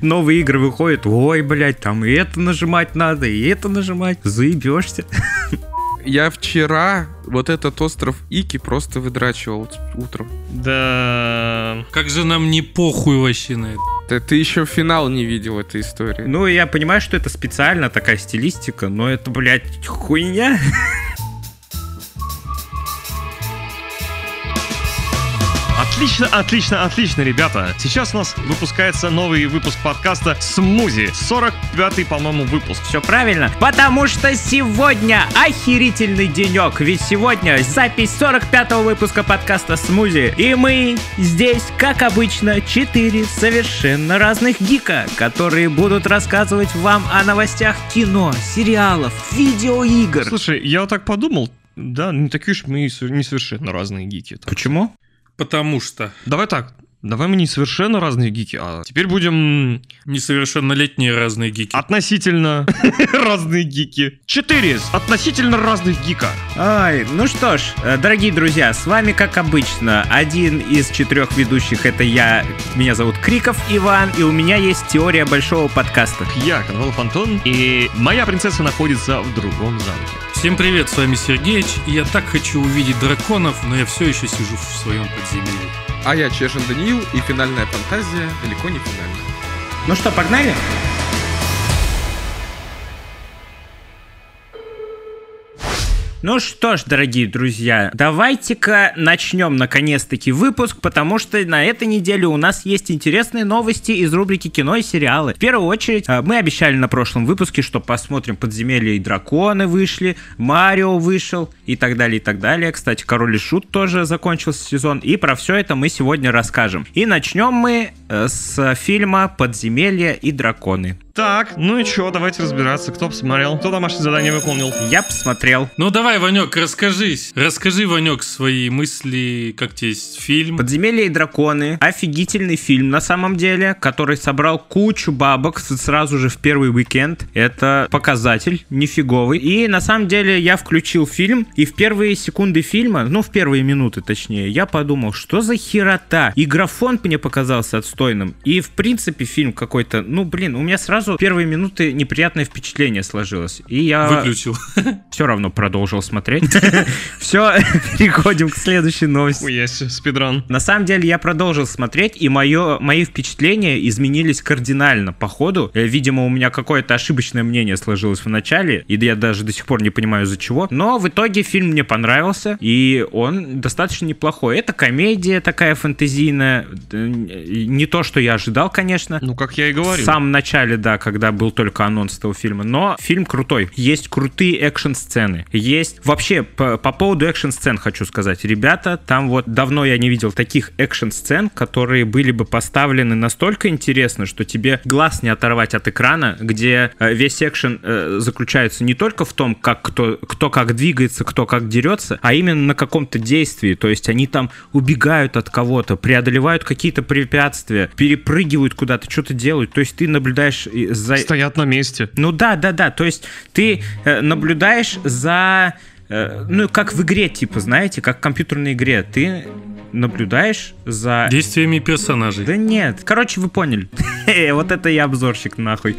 Новые игры выходят, ой, блядь, там и это нажимать надо, и это нажимать, заебешься. Я вчера вот этот остров Ики просто выдрачивал утром. Да. Как же нам не похуй вообще на это. Ты, ты еще финал не видел этой истории. Ну, я понимаю, что это специально такая стилистика, но это, блядь, хуйня. Отлично, отлично, отлично, ребята. Сейчас у нас выпускается новый выпуск подкаста «Смузи». 45-й, по-моему, выпуск. Все правильно, потому что сегодня охерительный денек, ведь сегодня запись 45-го выпуска подкаста «Смузи». И мы здесь, как обычно, четыре совершенно разных гика, которые будут рассказывать вам о новостях кино, сериалов, видеоигр. Слушай, я вот так подумал, да, не такие уж мы не совершенно разные гики. Почему? Потому что... Давай так, Давай мы не совершенно разные гики, а теперь будем... Несовершеннолетние разные гики. Относительно разные гики. Четыре относительно разных гика. Ай, ну что ж, э, дорогие друзья, с вами, как обычно, один из четырех ведущих, это я, меня зовут Криков Иван, и у меня есть теория большого подкаста. Я, Коновалов Антон, и моя принцесса находится в другом замке. Всем привет, с вами Сергеич, и я так хочу увидеть драконов, но я все еще сижу в своем подземелье. А я Чешин Даниил, и финальная фантазия далеко не финальная. Ну что, погнали? Ну что ж, дорогие друзья, давайте-ка начнем наконец-таки выпуск, потому что на этой неделе у нас есть интересные новости из рубрики кино и сериалы. В первую очередь, э, мы обещали на прошлом выпуске, что посмотрим «Подземелье и драконы» вышли, «Марио» вышел и так далее, и так далее. Кстати, «Король и Шут» тоже закончился сезон, и про все это мы сегодня расскажем. И начнем мы э, с фильма «Подземелье и драконы». Так, ну и чё, давайте разбираться, кто посмотрел, кто домашнее задание выполнил. Я посмотрел. Ну давай, Ванек, расскажись. Расскажи, Ванек, свои мысли, как тебе есть фильм. «Подземелье и драконы» — офигительный фильм на самом деле, который собрал кучу бабок сразу же в первый уикенд. Это показатель нифиговый. И на самом деле я включил фильм, и в первые секунды фильма, ну в первые минуты точнее, я подумал, что за херота. И графон мне показался отстойным. И в принципе фильм какой-то, ну блин, у меня сразу сразу первые минуты неприятное впечатление сложилось. И я... Выключил. Все равно продолжил смотреть. Все, переходим к следующей новости. Есть, спидран. На самом деле я продолжил смотреть, и мое, мои впечатления изменились кардинально по ходу. Э, видимо, у меня какое-то ошибочное мнение сложилось в начале, и я даже до сих пор не понимаю из-за чего. Но в итоге фильм мне понравился, и он достаточно неплохой. Это комедия такая фэнтезийная, не то, что я ожидал, конечно. Ну, как я и говорил. В самом начале, да, когда был только анонс этого фильма. Но фильм крутой. Есть крутые экшн-сцены. Есть... Вообще, по, по поводу экшн-сцен хочу сказать. Ребята, там вот давно я не видел таких экшн-сцен, которые были бы поставлены настолько интересно, что тебе глаз не оторвать от экрана, где э, весь экшен э, заключается не только в том, как кто, кто как двигается, кто как дерется, а именно на каком-то действии. То есть они там убегают от кого-то, преодолевают какие-то препятствия, перепрыгивают куда-то, что-то делают. То есть ты наблюдаешь за... Стоят на месте. Ну да, да, да. То есть ты э, наблюдаешь за... Э, ну, как в игре, типа, знаете, как в компьютерной игре. Ты наблюдаешь за... Действиями персонажей. Да нет. Короче, вы поняли. Вот это я обзорщик, нахуй.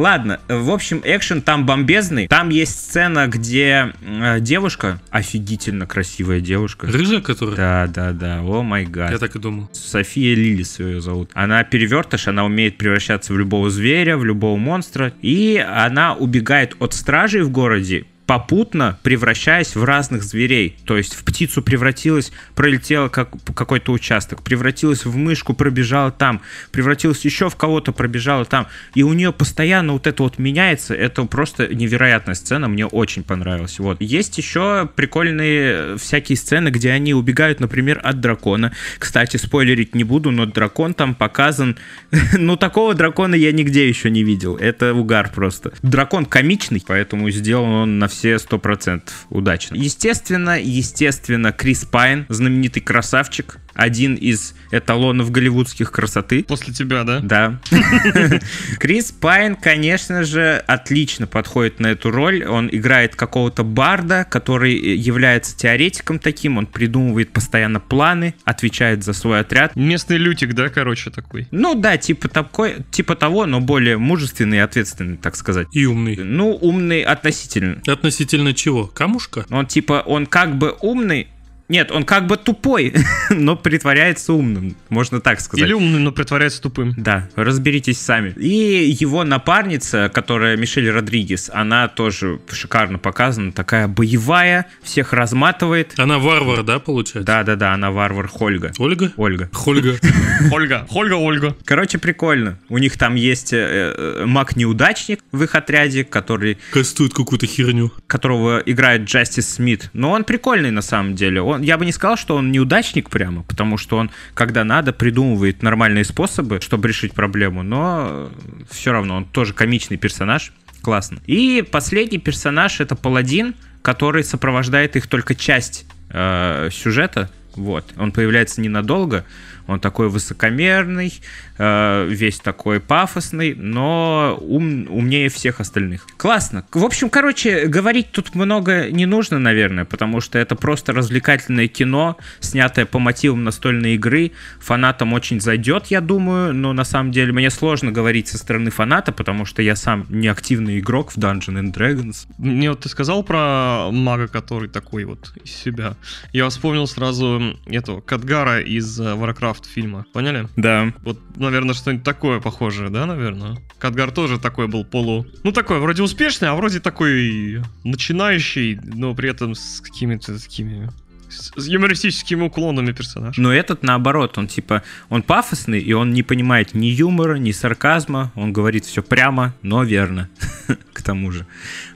Ладно, в общем, экшен там бомбезный. Там есть сцена, где э, девушка, офигительно красивая девушка. Рыжая, которая? Да, да, да. О май гад. Я так и думал. София Лилис ее зовут. Она перевертыш, она умеет превращаться в любого зверя, в любого монстра. И она убегает от стражей в городе, попутно превращаясь в разных зверей. То есть в птицу превратилась, пролетела как, какой-то участок, превратилась в мышку, пробежала там, превратилась еще в кого-то, пробежала там. И у нее постоянно вот это вот меняется. Это просто невероятная сцена, мне очень понравилось. Вот. Есть еще прикольные всякие сцены, где они убегают, например, от дракона. Кстати, спойлерить не буду, но дракон там показан... ну, такого дракона я нигде еще не видел. Это угар просто. Дракон комичный, поэтому сделан он на все все 100% удачно. Естественно, естественно, Крис Пайн, знаменитый красавчик, один из эталонов голливудских красоты. После тебя, да? Да. Крис Пайн, конечно же, отлично подходит на эту роль. Он играет какого-то барда, который является теоретиком таким. Он придумывает постоянно планы, отвечает за свой отряд. Местный лютик, да, короче, такой. Ну да, типа такой, типа того, но более мужественный и ответственный, так сказать. И умный. Ну, умный относительно. Относительно чего? Камушка? Он типа, он как бы умный, нет, он как бы тупой, но притворяется умным, можно так сказать. Или умный, но притворяется тупым. Да, разберитесь сами. И его напарница, которая Мишель Родригес, она тоже шикарно показана, такая боевая, всех разматывает. Она варвар, да, получается? Да-да-да, она варвар Хольга. Ольга? Ольга. Хольга. Ольга, Ольга, Ольга. Короче, прикольно. У них там есть э, э, маг-неудачник в их отряде, который, Кастует какую-то херню. которого играет Джастис Смит. Но он прикольный на самом деле. Он, я бы не сказал, что он неудачник прямо, потому что он, когда надо, придумывает нормальные способы, чтобы решить проблему, но все равно он тоже комичный персонаж. Классно. И последний персонаж это паладин, который сопровождает их только часть э, сюжета. Вот. Он появляется ненадолго. Он такой высокомерный, э, весь такой пафосный, но ум, умнее всех остальных. Классно. В общем, короче, говорить тут много не нужно, наверное, потому что это просто развлекательное кино, снятое по мотивам настольной игры. Фанатам очень зайдет, я думаю, но на самом деле мне сложно говорить со стороны фаната, потому что я сам не активный игрок в Dungeons and Dragons. Мне вот ты сказал про мага, который такой вот из себя. Я вспомнил сразу этого Кадгара из э, Warcraft фильма. Поняли? Да. Вот, наверное, что-нибудь такое похожее, да, наверное? Кадгар тоже такой был полу... Ну, такой, вроде успешный, а вроде такой начинающий, но при этом с какими-то такими... С юмористическими уклонами персонаж. Но этот наоборот, он типа, он пафосный, и он не понимает ни юмора, ни сарказма, он говорит все прямо, но верно, к тому же.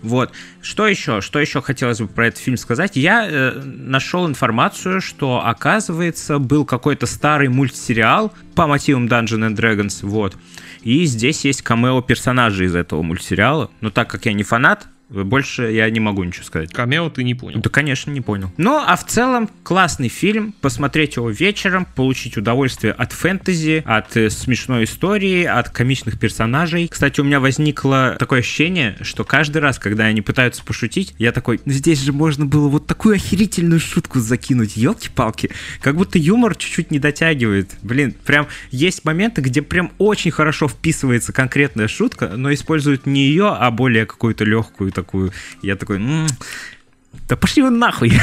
Вот. Что еще? Что еще хотелось бы про этот фильм сказать? Я э, нашел информацию, что, оказывается, был какой-то старый мультсериал по мотивам Dungeons and Dragons, вот. И здесь есть камео персонажей из этого мультсериала. Но так как я не фанат, больше я не могу ничего сказать. Камео ты не понял. Да, конечно, не понял. Ну, а в целом, классный фильм. Посмотреть его вечером, получить удовольствие от фэнтези, от э, смешной истории, от комичных персонажей. Кстати, у меня возникло такое ощущение, что каждый раз, когда они пытаются пошутить, я такой, «Ну, здесь же можно было вот такую охерительную шутку закинуть, елки-палки. Как будто юмор чуть-чуть не дотягивает. Блин, прям есть моменты, где прям очень хорошо вписывается конкретная шутка, но используют не ее, а более какую-то легкую такую. Я такой, «М, да пошли вы нахуй.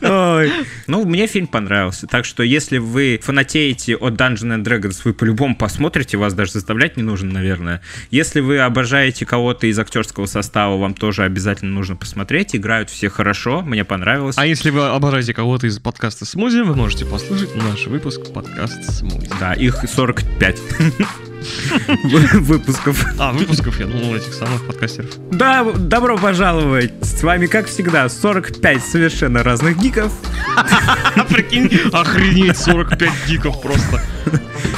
Ну, мне фильм понравился. Так что, если вы фанатеете от Dungeons and Dragons, вы по-любому посмотрите, вас даже заставлять не нужно, наверное. Если вы обожаете кого-то из актерского состава, вам тоже обязательно нужно посмотреть. Играют все хорошо, мне понравилось. А если вы обожаете кого-то из подкаста «Смузи», вы можете послушать наш выпуск подкаста «Смузи». Да, их 45 выпусков. А, выпусков, я думал, этих самых подкастеров. Да, добро пожаловать! С вами, как всегда, 45 совершенно разных гиков. А прикинь, охренеть, 45 гиков просто.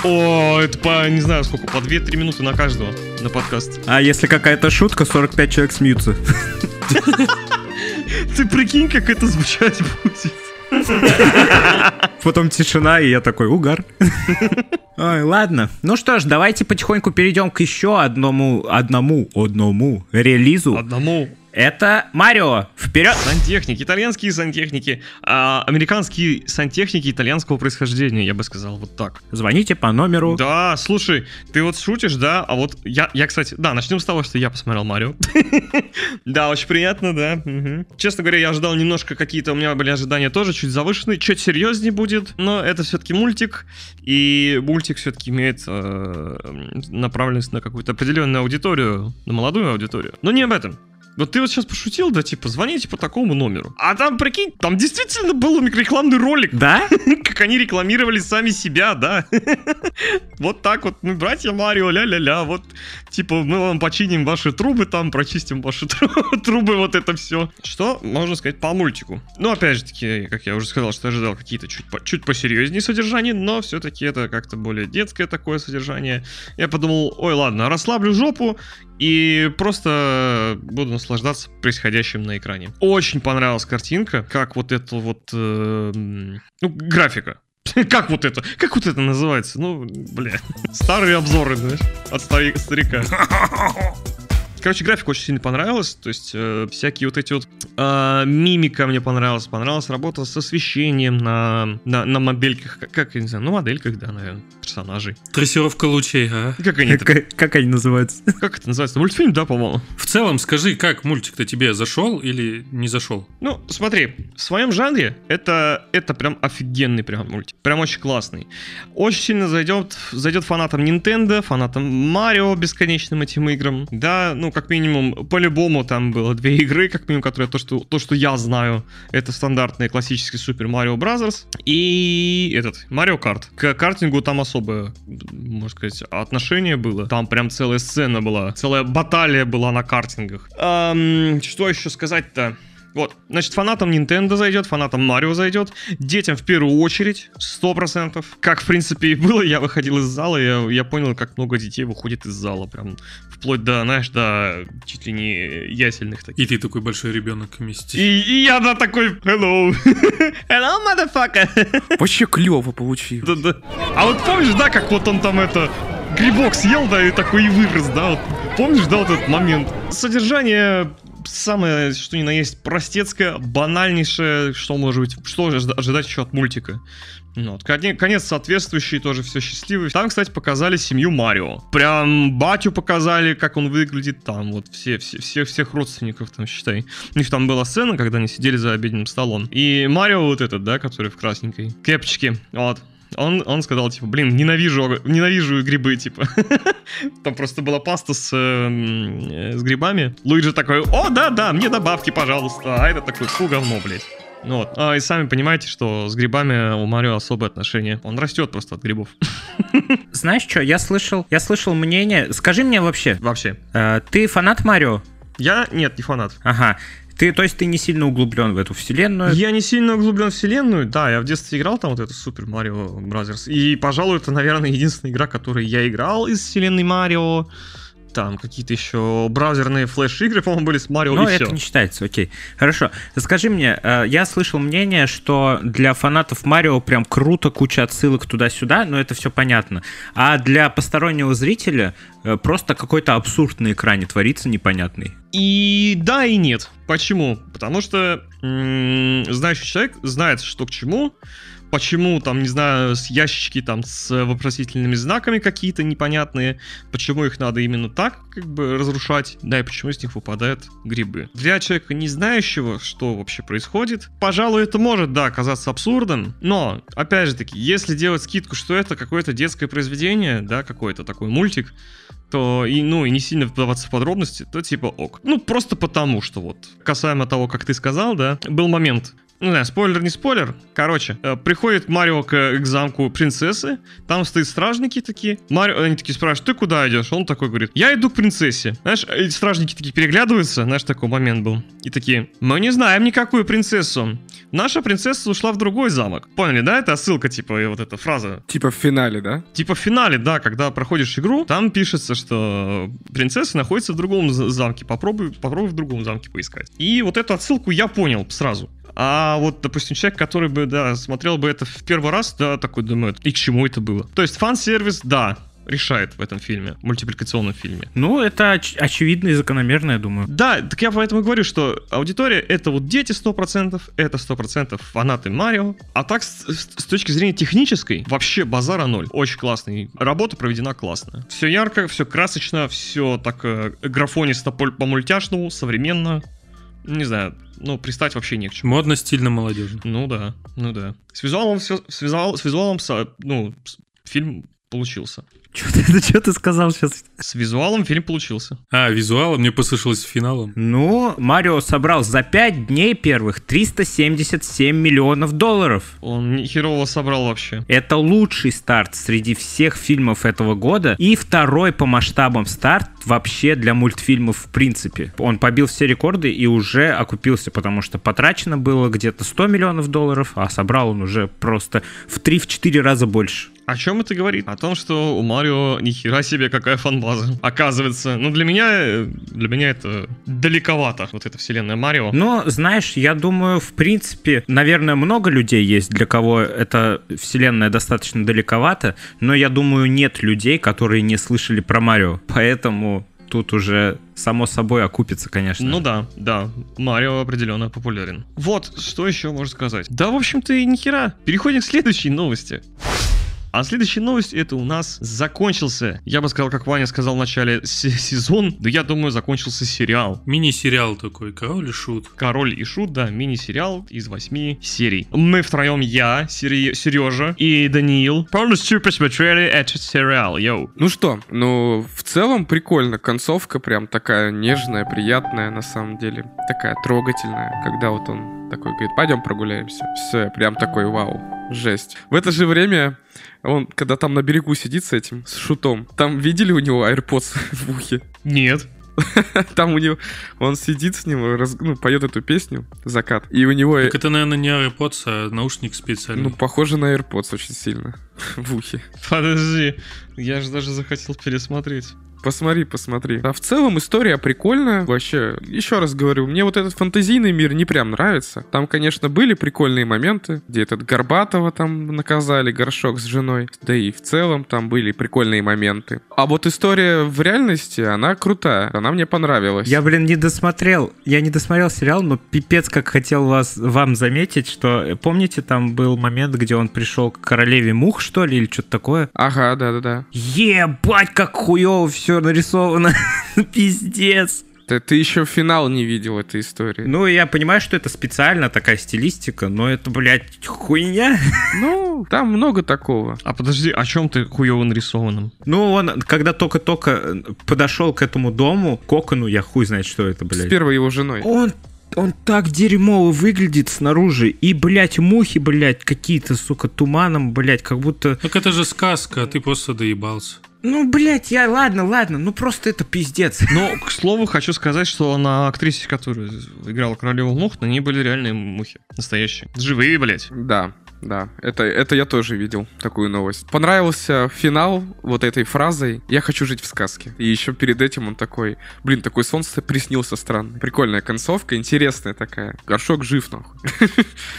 О, это по, не знаю, сколько, по 2-3 минуты на каждого на подкаст. А если какая-то шутка, 45 человек смеются. Ты прикинь, как это звучать будет. Потом тишина, и я такой, угар. Ой, ладно. Ну что ж, давайте потихоньку перейдем к еще одному, одному, одному релизу. Одному Это Марио. Вперед! Сантехники, итальянские сантехники, а, американские сантехники итальянского происхождения, я бы сказал вот так. Звоните по номеру. Да, слушай, ты вот шутишь, да? А вот я, я, кстати, да, начнем с того, что я посмотрел Марио. Да, очень приятно, да. Честно говоря, я ожидал немножко какие-то, у меня были ожидания тоже чуть завышенные, чуть серьезнее будет, но это все-таки мультик, и мультик все-таки имеет э, направленность на какую-то определенную аудиторию, на молодую аудиторию. Но не об этом. Вот ты вот сейчас пошутил, да, типа, звоните по такому номеру. А там, прикинь, там действительно был рекламный ролик. Да? Как они рекламировали сами себя, да. Вот так вот, мы братья Марио, ля-ля-ля, вот, типа, мы вам починим ваши трубы там, прочистим ваши тру- трубы, вот это все. Что можно сказать по мультику? Ну, опять же таки, как я уже сказал, что ожидал какие-то чуть, по- чуть посерьезнее содержания, но все-таки это как-то более детское такое содержание. Я подумал, ой, ладно, расслаблю жопу и просто буду наслаждаться происходящим на экране. Очень понравилась картинка, как вот это вот, э, ну, графика. Как вот это? Как вот это называется? Ну, бля. Старые обзоры, знаешь, от стари- старика. Короче, графика очень сильно понравилась. То есть э, всякие вот эти вот э, мимика мне понравилась. Понравилась работа с освещением на, на, на модельках. Как, как, я не знаю, ну модельках, да, наверное, персонажей. Трассировка лучей, а? Как они Как, как они называются? как это называется? Мультфильм, да, по-моему? В целом, скажи, как мультик-то тебе зашел или не зашел? Ну, смотри, в своем жанре это, это прям офигенный прям мультик. Прям очень классный. Очень сильно зайдет, зайдет фанатам Nintendo, фанатам Марио бесконечным этим играм. Да, ну, как минимум, по-любому там было две игры, как минимум, которые то, что, то, что я знаю. Это стандартный классический Super Mario Bros. И этот, Mario Kart. К картингу там особое, можно сказать, отношение было. Там прям целая сцена была, целая баталия была на картингах. Ам, что еще сказать-то? Вот, значит, фанатам Nintendo зайдет, фанатам Марио зайдет, детям в первую очередь, 100%. Как, в принципе, и было, я выходил из зала, я, я понял, как много детей выходит из зала, прям вплоть до, знаешь, до чуть ли не ясельных таких. И ты такой большой ребенок вместе. И, и я, да, такой, hello, hello, motherfucker. Вообще клево получилось. Да-да. А вот помнишь, да, как вот он там это грибок съел, да, и такой и вырос, да, вот, помнишь, да, вот этот момент? Содержание самое, что ни на есть, простецкое, банальнейшее, что может быть, что ожида- ожидать еще от мультика. Ну, вот, коне- конец соответствующий, тоже все счастливый. Там, кстати, показали семью Марио. Прям батю показали, как он выглядит там, вот все, все, все всех родственников там, считай. У них там была сцена, когда они сидели за обеденным столом. И Марио вот этот, да, который в красненькой кепочке, вот. Он, он сказал, типа, блин, ненавижу, ненавижу грибы, типа. Там просто была паста с, эм, э, с грибами. Луиджи такой, о, да-да, мне добавки, пожалуйста. А это такой, фу, говно, блядь. Ну вот. А, и сами понимаете, что с грибами у Марио особое отношение. Он растет просто от грибов. Знаешь что, я слышал, я слышал мнение. Скажи мне вообще, Вообще. э, ты фанат Марио? Я, нет, не фанат. Ага. Ты, то есть ты не сильно углублен в эту вселенную? Я не сильно углублен в вселенную. Да, я в детстве играл там вот эту Super Mario Brothers. И, пожалуй, это, наверное, единственная игра, которую я играл из вселенной Марио. Там какие-то еще браузерные флеш-игры, по-моему, были с Марио, Ну, и это все. не считается, окей. Хорошо. Скажи мне, э, я слышал мнение, что для фанатов Марио прям круто, куча отсылок туда-сюда, но это все понятно. А для постороннего зрителя э, просто какой-то абсурд на экране творится непонятный. И да, и нет. Почему? Потому что знающий человек знает, что к чему. Почему там, не знаю, с ящички там с вопросительными знаками какие-то непонятные, почему их надо именно так как бы разрушать, да и почему из них выпадают грибы. Для человека, не знающего, что вообще происходит, пожалуй, это может, да, оказаться абсурдом, но, опять же таки, если делать скидку, что это какое-то детское произведение, да, какой-то такой мультик, то и, ну, и не сильно вдаваться в подробности, то типа ок. Ну, просто потому, что вот, касаемо того, как ты сказал, да, был момент, ну да, спойлер не спойлер. Короче, э, приходит Марио к, к замку принцессы, там стоят стражники такие. Марио, они такие спрашивают, ты куда идешь? Он такой говорит, я иду к принцессе. Знаешь, и стражники такие переглядываются, знаешь, такой момент был. И такие, мы не знаем никакую принцессу. Наша принцесса ушла в другой замок. Поняли, да? Это отсылка, типа, и вот эта фраза. Типа в финале, да? Типа в финале, да, когда проходишь игру, там пишется, что принцесса находится в другом за- замке. Попробуй, попробуй в другом замке поискать. И вот эту отсылку я понял сразу. А вот, допустим, человек, который бы, да, смотрел бы это в первый раз, да, такой думает, и к чему это было? То есть фан-сервис, да, решает в этом фильме, мультипликационном фильме. Ну, это оч- очевидно и закономерно, я думаю. Да, так я поэтому говорю, что аудитория это вот дети 100%, это 100% фанаты Марио. А так, с, с- точки зрения технической, вообще базара ноль. Очень классный. Работа проведена классно. Все ярко, все красочно, все так э, графонисто по- по-мультяшному, современно. Не знаю, ну, пристать вообще не к чему. Модно, стильно, молодежно. Ну да, ну да. С визуалом все, с, визуал- с визуалом, ну, фильм получился. Что ты, что ты сказал сейчас? С визуалом фильм получился. А, визуал мне послышалось финалом. Ну, Марио собрал за 5 дней первых 377 миллионов долларов. Он ни херово собрал вообще. Это лучший старт среди всех фильмов этого года и второй по масштабам старт вообще для мультфильмов в принципе. Он побил все рекорды и уже окупился, потому что потрачено было где-то 100 миллионов долларов, а собрал он уже просто в 3-4 раза больше. О чем это говорит? О том, что у Марио ни хера себе какая фанбаза. Оказывается, ну для меня, э, для меня это далековато, вот эта вселенная Марио. Но, знаешь, я думаю, в принципе, наверное, много людей есть, для кого эта вселенная достаточно далековата, но я думаю, нет людей, которые не слышали про Марио. Поэтому тут уже само собой окупится, конечно. Ну да, да, Марио определенно популярен. Вот, что еще можно сказать? Да, в общем-то, и ни хера. Переходим к следующей новости. А следующая новость это у нас закончился. Я бы сказал, как Ваня сказал в начале, сезон. Да я думаю, закончился сериал. Мини-сериал такой, король и шут. Король и Шут, да, мини-сериал из восьми серий. Мы втроем, я, Сережа и Даниил, полностью посмотрели этот сериал, йоу. Ну что, ну, в целом прикольно. Концовка прям такая нежная, приятная на самом деле. Такая трогательная, когда вот он такой говорит, пойдем прогуляемся. Все, прям такой вау, жесть. В это же время он, когда там на берегу сидит с этим, с шутом, там видели у него AirPods в ухе? Нет. Там у него, он сидит с ним, раз- ну, поет эту песню «Закат», и у него, Так это, наверное, не AirPods, а наушник специальный. ну, похоже на AirPods очень сильно в ухе. Подожди, я же даже захотел пересмотреть. Посмотри, посмотри. А в целом история прикольная. Вообще, еще раз говорю, мне вот этот фантазийный мир не прям нравится. Там, конечно, были прикольные моменты, где этот Горбатова там наказали, горшок с женой. Да и в целом там были прикольные моменты. А вот история в реальности, она крутая. Она мне понравилась. Я, блин, не досмотрел. Я не досмотрел сериал, но пипец как хотел вас, вам заметить, что, э, помните, там был момент, где он пришел к королеве мух, что ли, или что-то такое? Ага, да-да-да. Ебать, как хуево все нарисовано. Пиздец. Ты, ты еще финал не видел этой истории. Ну, я понимаю, что это специально такая стилистика, но это, блядь, хуйня. Ну, там много такого. А подожди, о чем ты хуево нарисованным? Ну, он, когда только-только э, подошел к этому дому, кокону, я хуй знает, что это, С блядь. первой его женой. Он, он так дерьмово выглядит снаружи. И, блядь, мухи, блядь, какие-то, сука, туманом, блядь, как будто... Так это же сказка, а ты просто доебался. Ну, блядь, я, ладно, ладно, ну просто это пиздец. Но, к слову, хочу сказать, что на актрисе, которая играла королеву мух, на ней были реальные мухи. Настоящие. Живые, блядь. Да, да, это, это я тоже видел, такую новость. Понравился финал вот этой фразой «Я хочу жить в сказке». И еще перед этим он такой, блин, такой сон с- приснился странный. Прикольная концовка, интересная такая. Горшок жив, нахуй.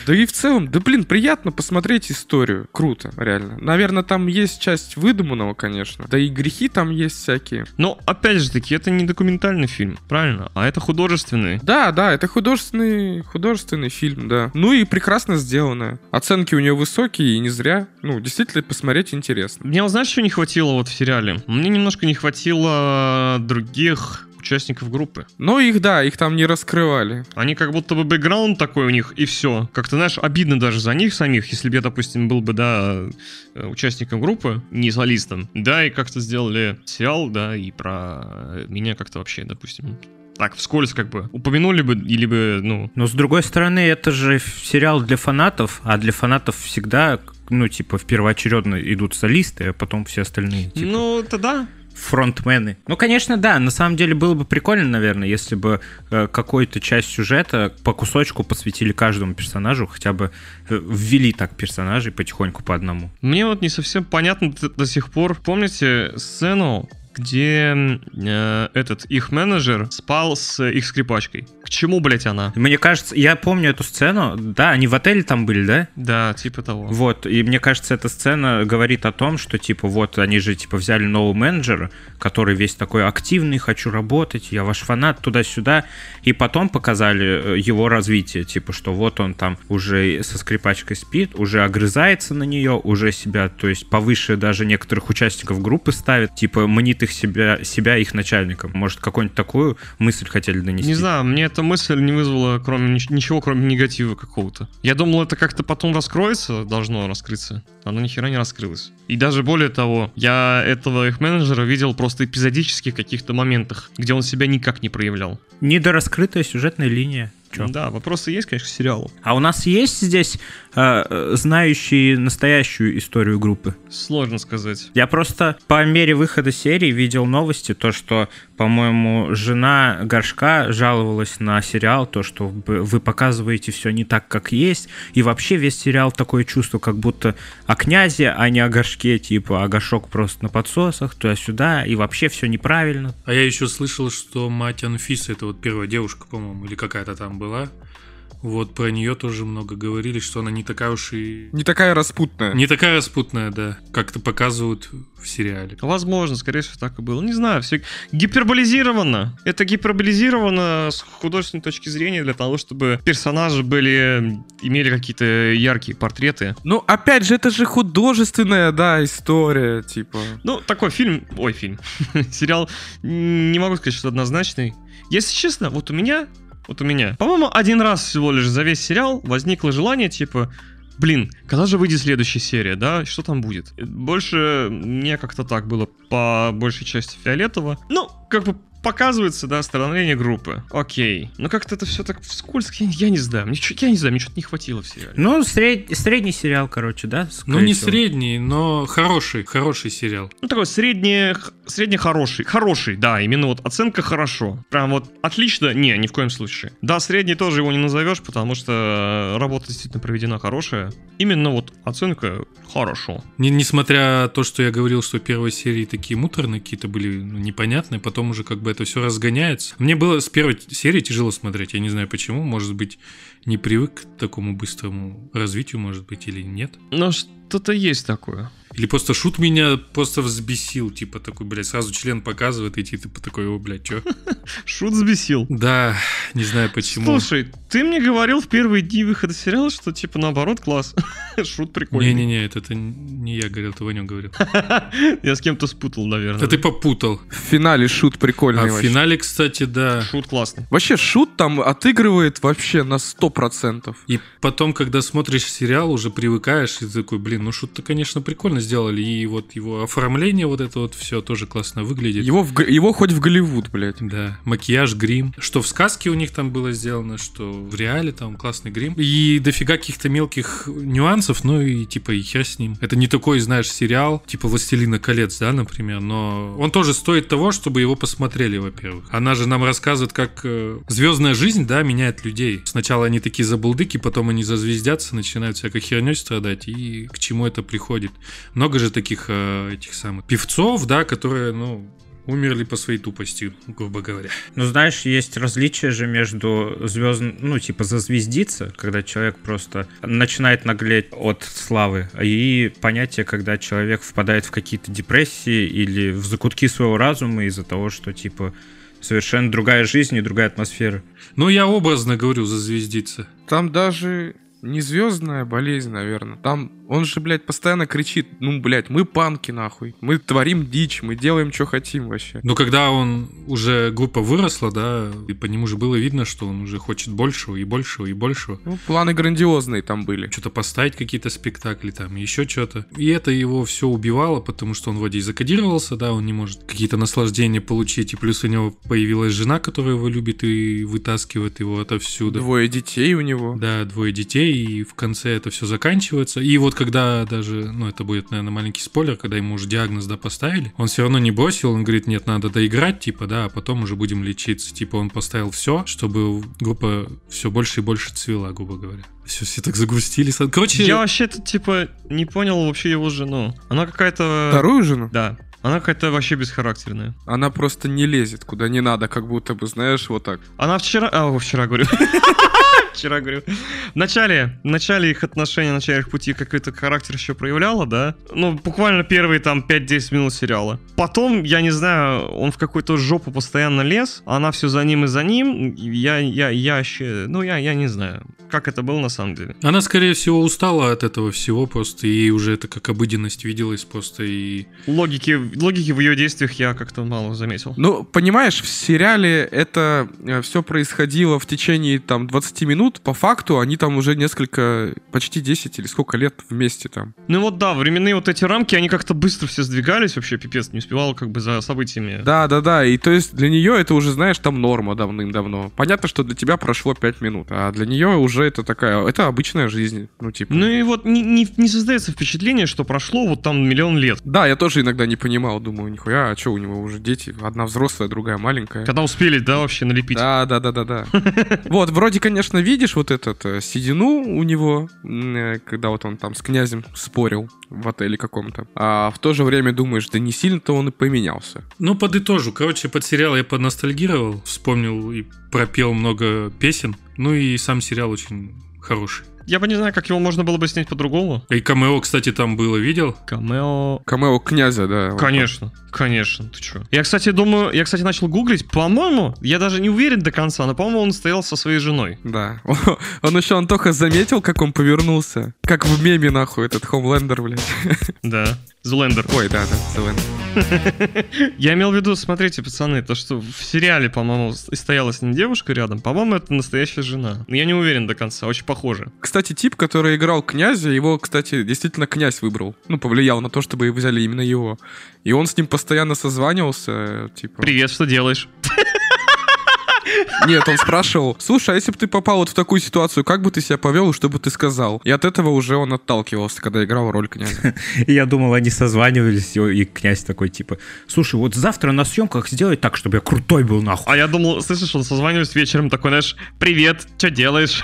Да и в целом, да блин, приятно посмотреть историю. Круто, реально. Наверное, там есть часть выдуманного, конечно. Да и грехи там есть всякие. Но, опять же таки, это не документальный фильм, правильно? А это художественный. Да, да, это художественный, художественный фильм, да. Ну и прекрасно сделано. Оценки у него высокие, и не зря. Ну, действительно, посмотреть интересно. Мне, вот знаешь, что не хватило вот в сериале? Мне немножко не хватило других участников группы. Но их, да, их там не раскрывали. Они как будто бы бэкграунд такой у них, и все. Как-то, знаешь, обидно даже за них самих, если бы я, допустим, был бы, да, э, участником группы, не солистом, да, и как-то сделали сериал, да, и про меня как-то вообще, допустим, так, вскользь как бы упомянули бы, или бы, ну, Но с другой стороны, это же сериал для фанатов, а для фанатов всегда, ну, типа, в первоочередно идут солисты, а потом все остальные, типа, ну, тогда фронтмены. Ну, конечно, да, на самом деле было бы прикольно, наверное, если бы э, какую-то часть сюжета по кусочку посвятили каждому персонажу, хотя бы э, ввели так персонажей потихоньку по одному. Мне вот не совсем понятно д- до сих пор. Помните сцену, где э, этот их менеджер спал с их скрипачкой? К чему, блять, она? Мне кажется, я помню эту сцену, да, они в отеле там были, да? Да, типа того. Вот, и мне кажется, эта сцена говорит о том, что, типа, вот, они же, типа, взяли нового менеджера, который весь такой активный, хочу работать, я ваш фанат, туда-сюда, и потом показали э, его развитие, типа, что вот он там уже со скрипачкой спит, уже огрызается на нее, уже себя, то есть, повыше даже некоторых участников группы ставит, типа, манит их себя, себя их начальником. Может, какую-нибудь такую мысль хотели донести? Не знаю, мне эта мысль не вызвала кроме нич- ничего, кроме негатива какого-то. Я думал, это как-то потом раскроется, должно раскрыться. Оно ни хера не раскрылось. И даже более того, я этого их менеджера видел просто эпизодически в каких-то моментах, где он себя никак не проявлял. Недораскрытая сюжетная линия. Чё? Да, вопросы есть, конечно, к сериалу. А у нас есть здесь э, э, знающие настоящую историю группы? Сложно сказать. Я просто по мере выхода серии видел новости, то, что, по-моему, жена Горшка жаловалась на сериал, то, что вы вы показываете все не так, как есть, и вообще весь сериал такое чувство, как будто о князе, а не о горшке, типа, а горшок просто на подсосах, туда-сюда, и вообще все неправильно. А я еще слышал, что мать Анфисы, это вот первая девушка, по-моему, или какая-то там была, вот про нее тоже много говорили, что она не такая уж и... Не такая распутная. Не такая распутная, да, как-то показывают в сериале. Возможно, скорее всего, так и было. Не знаю, все гиперболизировано. Это гиперболизировано с художественной точки зрения для того, чтобы персонажи были, имели какие-то яркие портреты. Ну, опять же, это же художественная, да, история, типа. Ну, такой фильм, ой, фильм, сериал, не могу сказать, что однозначный. Если честно, вот у меня, вот у меня, по-моему, один раз всего лишь за весь сериал возникло желание, типа, блин, когда же выйдет следующая серия, да, что там будет? Больше мне как-то так было по большей части фиолетово. Ну, как бы показывается, да, становление группы. Окей. Но как-то это все так вскользь, я, я не знаю. Мне чё- я не знаю, мне что-то не хватило в сериале. Ну, сред- средний сериал, короче, да? Ну, не всего. средний, но хороший, хороший сериал. Ну, такой средне, средне хороший. Хороший, да, именно вот оценка хорошо. Прям вот отлично, не, ни в коем случае. Да, средний тоже его не назовешь, потому что э, работа действительно проведена хорошая. Именно вот оценка хорошо. Не, несмотря то, что я говорил, что первые серии такие муторные какие-то были, ну, непонятные, потом уже как бы это все разгоняется. Мне было с первой серии тяжело смотреть, я не знаю почему, может быть, не привык к такому быстрому развитию, может быть, или нет. Но что-то есть такое. Или просто шут меня просто взбесил, типа такой, блядь, сразу член показывает, и типа такой, о, блядь, чё? Шут взбесил. Да, не знаю почему. Слушай, ты мне говорил в первые дни выхода сериала, что типа наоборот класс. Шут прикольный. Не-не-не, это, это не я говорил, это Ванек говорил. Я с кем-то спутал, наверное. Да ты попутал. В финале шут прикольный А в финале, кстати, да. Шут классный. Вообще, шут там отыгрывает вообще на 100%. И потом, когда смотришь сериал, уже привыкаешь, и ты такой, блин, ну шут-то, конечно, прикольно сделали. И вот его оформление, вот это вот все тоже классно выглядит. Его, в его хоть в Голливуд, блядь. Да, макияж, грим. Что в сказке у них там было сделано, что в реале там классный грим. И дофига каких-то мелких нюансов, ну и типа и хер с ним. Это не такой, знаешь, сериал, типа «Властелина колец», да, например, но он тоже стоит того, чтобы его посмотрели, во-первых. Она же нам рассказывает, как звездная жизнь, да, меняет людей. Сначала они такие забулдыки, потом они зазвездятся, начинают всякой херней страдать, и к чему это приходит. Много же таких э, этих самых певцов, да, которые, ну, умерли по своей тупости, грубо говоря. Ну, знаешь, есть различие же между звезд, ну, типа зазвездиться, когда человек просто начинает наглеть от славы, и понятие, когда человек впадает в какие-то депрессии или в закутки своего разума из-за того, что, типа, совершенно другая жизнь и другая атмосфера. Ну, я образно говорю, зазвездиться. Там даже не звездная болезнь, наверное. Там он же, блядь, постоянно кричит, ну, блядь, мы панки, нахуй. Мы творим дичь, мы делаем, что хотим вообще. Но когда он уже группа выросла, да, и по нему же было видно, что он уже хочет большего и большего и большего. Ну, планы грандиозные там были. Что-то поставить какие-то спектакли там, еще что-то. И это его все убивало, потому что он вроде и закодировался, да, он не может какие-то наслаждения получить. И плюс у него появилась жена, которая его любит и вытаскивает его отовсюду. Двое детей у него. Да, двое детей, и в конце это все заканчивается. И вот когда даже, ну, это будет, наверное, маленький спойлер, когда ему уже диагноз, да, поставили, он все равно не бросил, он говорит, нет, надо доиграть, типа, да, а потом уже будем лечиться. Типа, он поставил все, чтобы группа все больше и больше цвела, грубо говоря. Все, все так загрустили. Короче, Я вообще-то, типа, не понял вообще его жену. Она какая-то... Вторую жену? Да. Она какая-то вообще бесхарактерная. Она просто не лезет куда не надо, как будто бы, знаешь, вот так. Она вчера... А, вчера говорю. Вчера говорю. В начале, в начале их отношений, в начале их пути какой-то характер еще проявляла, да? Ну, буквально первые там 5-10 минут сериала. Потом, я не знаю, он в какую-то жопу постоянно лез, она все за ним и за ним. Я, я, я вообще... Ну, я, я не знаю, как это было на самом деле. Она, скорее всего, устала от этого всего просто, и ей уже это как обыденность виделась просто, и... Логики, логики в ее действиях я как-то мало заметил. Ну, понимаешь, в сериале это все происходило в течение там 20 минут, минут, по факту они там уже несколько, почти 10 или сколько лет вместе там. Ну вот да, временные вот эти рамки, они как-то быстро все сдвигались, вообще пипец, не успевал как бы за событиями. Да, да, да, и то есть для нее это уже, знаешь, там норма давным-давно. Понятно, что для тебя прошло 5 минут, а для нее уже это такая, это обычная жизнь, ну типа. Ну и вот не, не, не создается впечатление, что прошло вот там миллион лет. Да, я тоже иногда не понимал, думаю, нихуя, а что у него уже дети, одна взрослая, другая маленькая. Когда успели, да, вообще налепить? Да, да, да, да, да. Вот, вроде, конечно, видишь вот этот э, седину у него, э, когда вот он там с князем спорил в отеле каком-то. А в то же время думаешь, да не сильно-то он и поменялся. Ну, подытожу. Короче, под сериал я поностальгировал, вспомнил и пропел много песен. Ну и сам сериал очень хороший. Я бы не знаю, как его можно было бы снять по-другому. И камео, кстати, там было, видел? Камео... Камео князя, да. вот Конечно, конечно, ты чё. Я, кстати, думаю, я, кстати, начал гуглить, по-моему, я даже не уверен до конца, но, по-моему, он стоял со своей женой. Да. Он еще, Антоха, заметил, как он повернулся. Как в меме, нахуй, этот Хомлендер, блядь. Да. Злендер. Ой, да, да, Зелендер. Я имел в виду, смотрите, пацаны, то, что в сериале, по-моему, стояла с ним девушка рядом, по-моему, это настоящая жена. Но я не уверен до конца, очень похоже. Кстати, тип, который играл князя, его, кстати, действительно князь выбрал. Ну, повлиял на то, чтобы взяли именно его. И он с ним постоянно созванивался, типа... Привет, что делаешь? Нет, он спрашивал, слушай, а если бы ты попал вот в такую ситуацию, как бы ты себя повел и что бы ты сказал? И от этого уже он отталкивался, когда играл роль князя. И я думал, они созванивались, и князь такой, типа, слушай, вот завтра на съемках сделай так, чтобы я крутой был, нахуй. А я думал, слышишь, он созванивается вечером такой, знаешь, привет, что делаешь?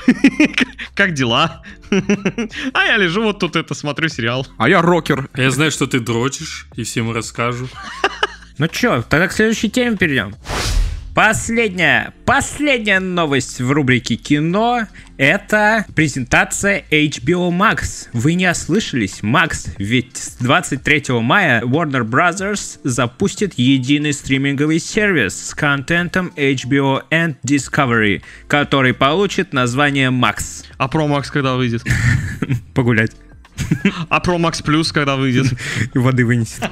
Как дела? А я лежу вот тут это, смотрю сериал. А я рокер. Я знаю, что ты дрочишь, и всем расскажу. Ну чё, тогда к следующей теме перейдем. Последняя, последняя новость в рубрике кино – это презентация HBO Max. Вы не ослышались, Max, ведь с 23 мая Warner Bros. запустит единый стриминговый сервис с контентом HBO and Discovery, который получит название Max. А Pro Max когда выйдет? Погулять. А Pro Max Plus когда выйдет? воды вынесет.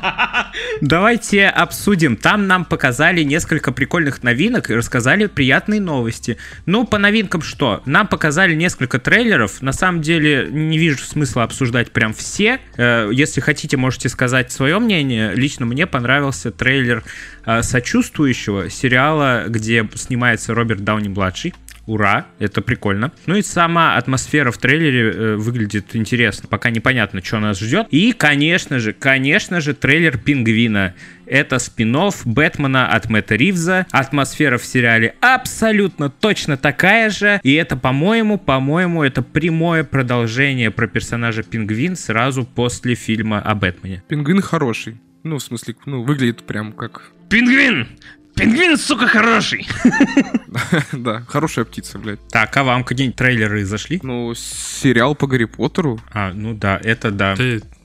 Давайте обсудим. Там нам показали несколько прикольных новинок и рассказали приятные новости. Ну, по новинкам что? Нам показали несколько трейлеров. На самом деле, не вижу смысла обсуждать прям все. Э, Если хотите, можете сказать свое мнение. Лично мне понравился трейлер э, сочувствующего сериала, где снимается Роберт Дауни-младший. Ура, это прикольно. Ну и сама атмосфера в трейлере э, выглядит интересно. Пока непонятно, что нас ждет. И, конечно же, конечно же, трейлер Пингвина. Это спин Бэтмена от Мэтта Ривза. Атмосфера в сериале абсолютно точно такая же. И это, по-моему, по-моему, это прямое продолжение про персонажа Пингвин сразу после фильма о Бэтмене. Пингвин хороший. Ну, в смысле, ну, выглядит прям как... Пингвин! Пингвин, сука, хороший! да, хорошая птица, блядь. Так, а вам какие-нибудь трейлеры зашли? Ну, сериал по Гарри Поттеру. А, ну да, это да.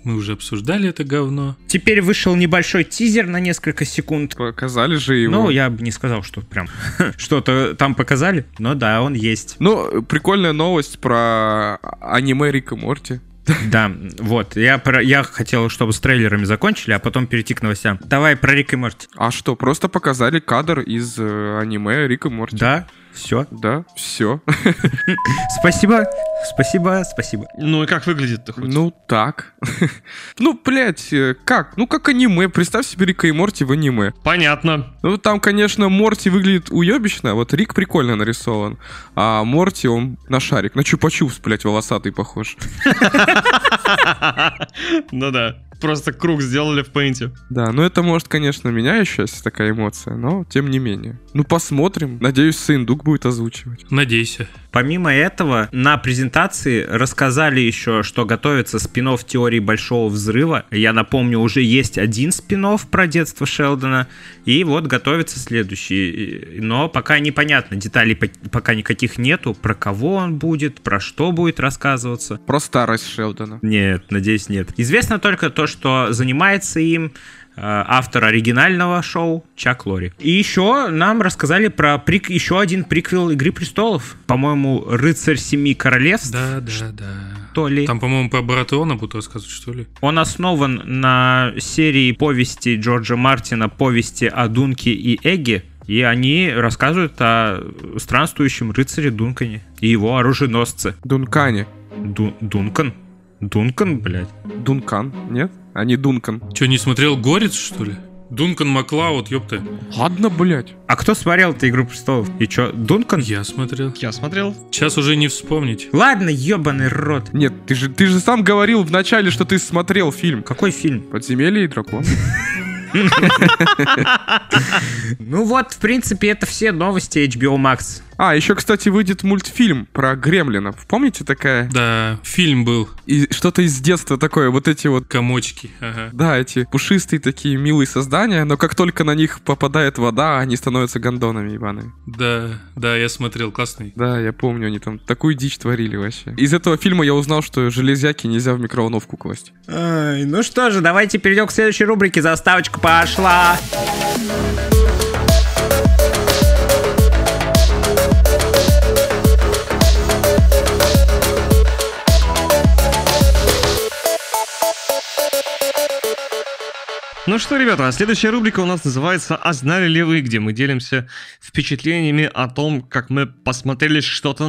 Мы уже обсуждали это говно. Теперь вышел небольшой тизер на несколько секунд. Показали же его. Ну, я бы не сказал, что прям что-то там показали, но да, он есть. Ну, прикольная новость про аниме Рика Морти. Да, вот, я, про, я хотел, чтобы с трейлерами закончили, а потом перейти к новостям. Давай про Рик и Морти. А что, просто показали кадр из э, аниме Рика Морти. Да, все. Да, все. Спасибо, спасибо, спасибо. Ну и как выглядит-то хоть? Ну, так. Ну, блядь, э, как? Ну, как аниме. Представь себе Рика и Морти в аниме. Понятно. Ну, там, конечно, Морти выглядит уебищно. Вот Рик прикольно нарисован. А Морти, он на шарик. На чупа-чупс, блядь, волосатый похож. Ну да. Просто круг сделали в пейнте. Да, ну это может, конечно, меня еще есть такая эмоция, но тем не менее. Ну, посмотрим. Надеюсь, Сындук будет озвучивать. Надейся. Помимо этого, на презентации рассказали еще, что готовится спин теории Большого Взрыва. Я напомню, уже есть один спин про детство Шелдона, и вот готовится следующий. Но пока непонятно, деталей по- пока никаких нету, про кого он будет, про что будет рассказываться. Про старость Шелдона. Нет, надеюсь, нет. Известно только то, что занимается им э, автор оригинального шоу Чак Лори. И еще нам рассказали про прик... еще один приквел Игры Престолов. По-моему, Рыцарь Семи Королевств, Да, да, да. то ли. Там, по-моему, про Баратеона будут рассказывать, что ли? Он основан на серии повести Джорджа Мартина «Повести о Дунке и Эге». И они рассказывают о странствующем рыцаре Дункане и его оруженосце. Дункане. Ду- Дункан? Дункан, блядь. Дункан, нет? А не Дункан. Че, не смотрел Горец, что ли? Дункан Маклауд, ёпта. Ладно, блядь. А кто смотрел эту «Игру престолов»? И чё, Дункан? Я смотрел. Я смотрел. Сейчас уже не вспомнить. Ладно, ебаный рот. Нет, ты же, ты же сам говорил в начале, что ты смотрел фильм. Какой фильм? Подземелье и дракон. Ну вот, в принципе, это все новости HBO Max. А, еще, кстати, выйдет мультфильм про гремлинов. Помните такая? Да, фильм был. И что-то из детства такое, вот эти вот Комочки. Ага. Да, эти пушистые такие милые создания, но как только на них попадает вода, они становятся гондонами ебаными. Да, да, я смотрел, классный. Да, я помню, они там такую дичь творили вообще. Из этого фильма я узнал, что железяки нельзя в микроволновку класть. Ай, ну что же, давайте перейдем к следующей рубрике. Заставочка пошла. Ну что, ребята, следующая рубрика у нас называется «А знали ли вы?», где мы делимся впечатлениями о том, как мы посмотрели что-то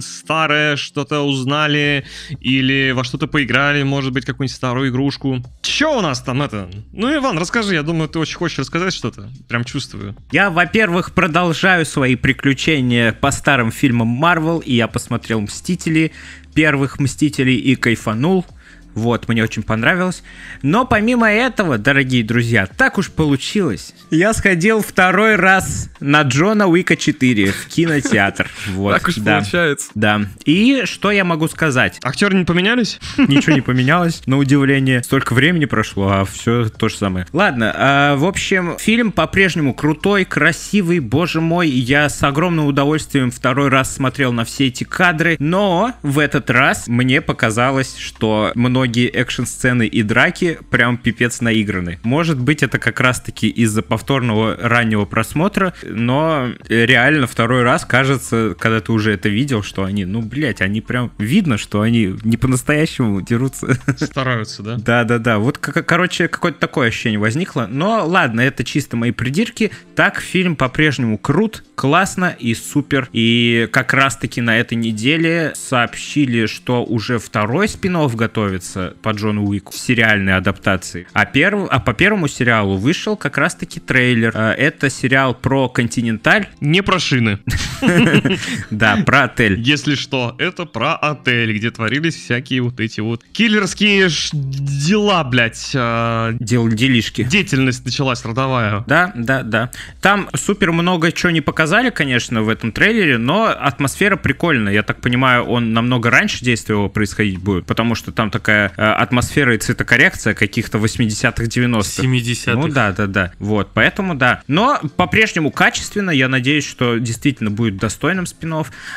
старое, что-то узнали, или во что-то поиграли, может быть, какую-нибудь старую игрушку. Че у нас там это? Ну, Иван, расскажи, я думаю, ты очень хочешь рассказать что-то. Прям чувствую. Я, во-первых, продолжаю свои приключения по старым фильмам Marvel, и я посмотрел «Мстители», первых «Мстителей» и кайфанул. Вот, мне очень понравилось. Но помимо этого, дорогие друзья, так уж получилось. Я сходил второй раз на Джона Уика 4 в кинотеатр. Вот, так уж да. получается. Да. И что я могу сказать? Актеры не поменялись? Ничего не поменялось, на удивление. Столько времени прошло, а все то же самое. Ладно, а, в общем, фильм по-прежнему крутой, красивый, боже мой. Я с огромным удовольствием второй раз смотрел на все эти кадры, но в этот раз мне показалось, что многие экшн-сцены и драки прям пипец наиграны. Может быть, это как раз-таки из-за повторного раннего просмотра, но реально второй раз кажется, когда ты уже это видел, что они, ну, блядь, они прям видно, что они не по-настоящему дерутся. Стараются, да? Да-да-да, вот, короче, какое-то такое ощущение возникло. Но ладно, это чисто мои придирки. Так, фильм по-прежнему крут, классно и супер. И как раз-таки на этой неделе сообщили, что уже второй спин готовится по Джону Уику в сериальной адаптации. А, перв... а по первому сериалу вышел как раз-таки трейлер. А, Это сериал про Континенталь. Не про шины. Да, про отель. Если что, это про отель, где творились всякие вот эти вот киллерские дела, блядь. а, Дел делишки. Деятельность началась родовая. Да, да, да. Там супер много чего не показали, конечно, в этом трейлере, но атмосфера прикольная. Я так понимаю, он намного раньше действия его происходить будет, потому что там такая э, атмосфера и цветокоррекция каких-то 80-х, 90-х. 70-х. Ну да, да, да. Вот, поэтому да. Но по-прежнему качественно. Я надеюсь, что действительно будет достойным спин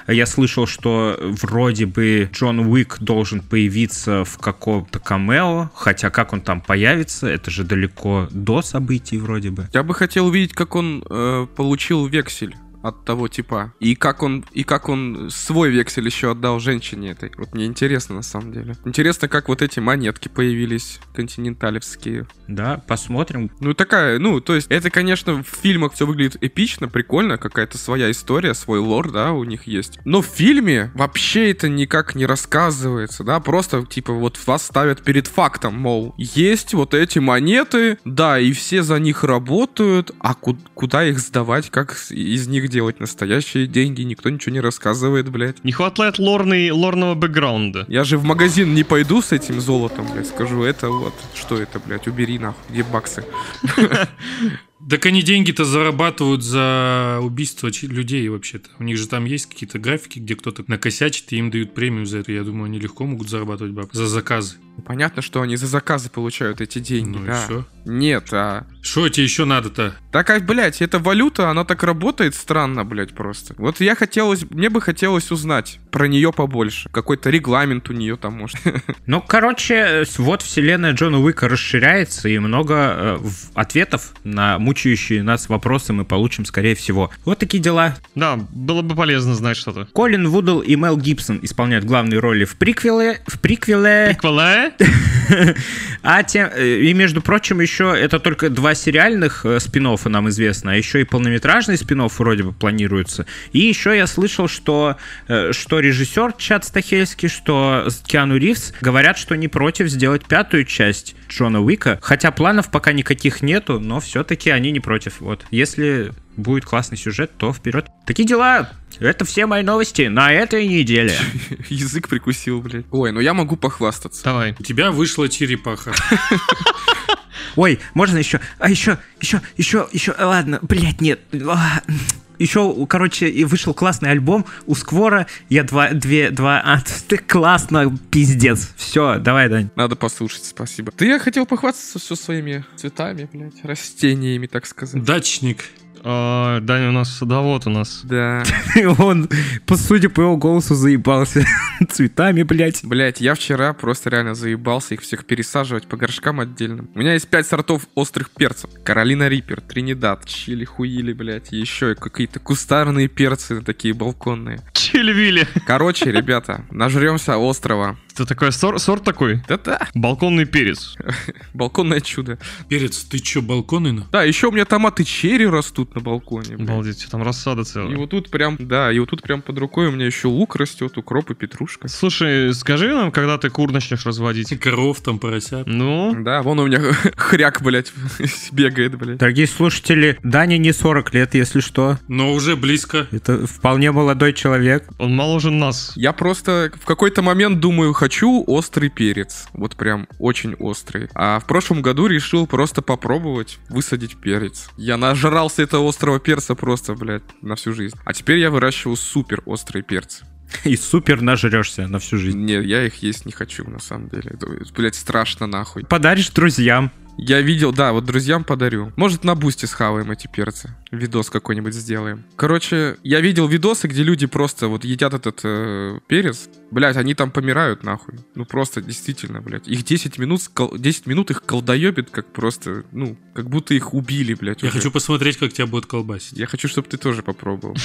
Я слышал, что вроде бы Джон Уик должен появиться в каком-то камео, хотя как он там появится, это же далеко до событий вроде бы. Я бы хотел увидеть, как он э, получил вексель от того типа. И как он, и как он свой вексель еще отдал женщине этой. Вот мне интересно на самом деле. Интересно, как вот эти монетки появились, континенталевские. Да, посмотрим. Ну, такая, ну, то есть, это, конечно, в фильмах все выглядит эпично, прикольно, какая-то своя история, свой лор, да, у них есть. Но в фильме вообще это никак не рассказывается, да, просто, типа, вот вас ставят перед фактом, мол, есть вот эти монеты, да, и все за них работают, а ку- куда их сдавать, как из них делать настоящие деньги, никто ничего не рассказывает, блядь. Не хватает лорный, лорного бэкграунда. Я же в магазин не пойду с этим золотом, блядь, скажу, это вот, что это, блядь, убери нахуй, где баксы? Так они деньги-то зарабатывают за убийство людей вообще-то. У них же там есть какие-то графики, где кто-то накосячит, и им дают премию за это. Я думаю, они легко могут зарабатывать бабки за заказы. Понятно, что они за заказы получают эти деньги, Ну и да. все. Нет, а... Что тебе еще надо-то? Такая, блядь, эта валюта, она так работает странно, блядь, просто. Вот я хотелось, мне бы хотелось узнать про нее побольше. Какой-то регламент у нее там, может. Ну, короче, вот вселенная Джона Уика расширяется, и много э, ответов на мучающие нас вопросы мы получим, скорее всего. Вот такие дела. Да, было бы полезно знать что-то. Колин Вудл и Мел Гибсон исполняют главные роли в приквеле. В приквеле. Приквеле? А тем, э, и между прочим, еще это только два сериальных э, спин нам известно, а еще и полнометражный спин вроде бы планируется. И еще я слышал, что, э, что режиссер Чад Стахельский, что Киану Ривз говорят, что не против сделать пятую часть Джона Уика, хотя планов пока никаких нету, но все-таки они не против. Вот, если будет классный сюжет, то вперед. Такие дела. Это все мои новости на этой неделе. Язык прикусил, блядь. Ой, ну я могу похвастаться. Давай. У тебя вышла черепаха. Ой, можно еще? А еще, еще, еще, еще, ладно, блядь, нет. А, еще, короче, и вышел классный альбом у Сквора. Я два, две, два, а, ты классно, пиздец. Все, давай, Дань. Надо послушать, спасибо. Ты я хотел похвастаться все своими цветами, блядь, растениями, так сказать. Дачник. А, Даня у нас садовод у нас. Да. Он, по судя по его голосу, заебался цветами, блядь. Блять, я вчера просто реально заебался их всех пересаживать по горшкам отдельным. У меня есть пять сортов острых перцев. Каролина Риппер, Тринидад, чили хуили, блять, и еще какие-то кустарные перцы такие балконные. Чили-вили. Короче, ребята, нажремся острова. Это такой сор- сорт такой? Да-да, Балконный перец. балконное чудо. Перец, ты чё, балконы на? Да, еще у меня томаты черри растут на балконе. блядь. Обалдеть, там рассада И целая. вот тут прям, да, и вот тут прям под рукой у меня еще лук растет, укроп и петрушка. Слушай, скажи нам, когда ты кур начнешь разводить? Коров там, поросят. Ну, Да, вон у меня хряк, блядь, бегает, блядь. Дорогие слушатели, Дане не 40 лет, если что. Но уже близко. Это вполне молодой человек. он моложе нас. Я просто в какой-то момент думаю, хочу острый перец. Вот прям очень острый. А в прошлом году решил просто попробовать высадить перец. Я нажрался этого острого перца просто, блядь, на всю жизнь. А теперь я выращиваю супер острые перцы. И супер нажрешься на всю жизнь. Не, я их есть не хочу, на самом деле. Это, блядь, страшно нахуй. Подаришь друзьям. Я видел, да, вот друзьям подарю. Может, на бусте схаваем эти перцы. Видос какой-нибудь сделаем. Короче, я видел видосы, где люди просто вот едят этот э, перец. Блять, они там помирают нахуй. Ну просто, действительно, блядь. Их 10 минут, скол- 10 минут их колдоебит, как просто, ну, как будто их убили, блядь. Я уже. хочу посмотреть, как тебя будет колбасить. Я хочу, чтобы ты тоже попробовал.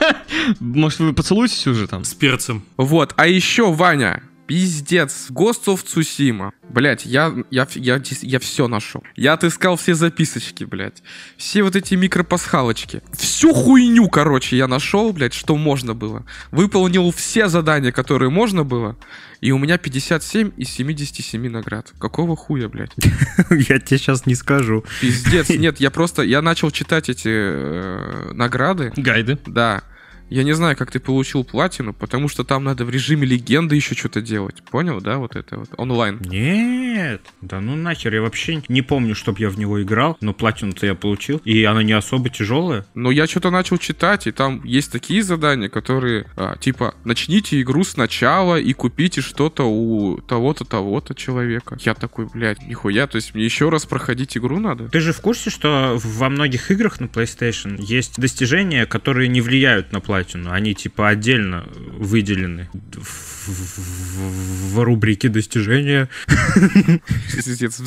Может, вы поцелуетесь уже там? С перцем. Вот, а еще, Ваня, пиздец, Ghost of Tsushima. Блять, я, я, я, я все нашел. Я отыскал все записочки, блядь. Все вот эти микропасхалочки. Всю хуйню, короче, я нашел, блядь, что можно было. Выполнил все задания, которые можно было. И у меня 57 из 77 наград. Какого хуя, блядь? Я тебе сейчас не скажу. Пиздец. Нет, я просто... Я начал читать эти э, награды. Гайды. Да. Я не знаю, как ты получил платину, потому что там надо в режиме легенды еще что-то делать. Понял, да, вот это вот? Онлайн. Нет, да ну нахер, я вообще не помню, чтоб я в него играл, но платину-то я получил, и она не особо тяжелая. Но я что-то начал читать, и там есть такие задания, которые, а, типа, начните игру сначала и купите что-то у того-то, того-то человека. Я такой, блядь, нихуя, то есть мне еще раз проходить игру надо? Ты же в курсе, что во многих играх на PlayStation есть достижения, которые не влияют на платину, они типа отдельно выделены в, в- в рубрике достижения.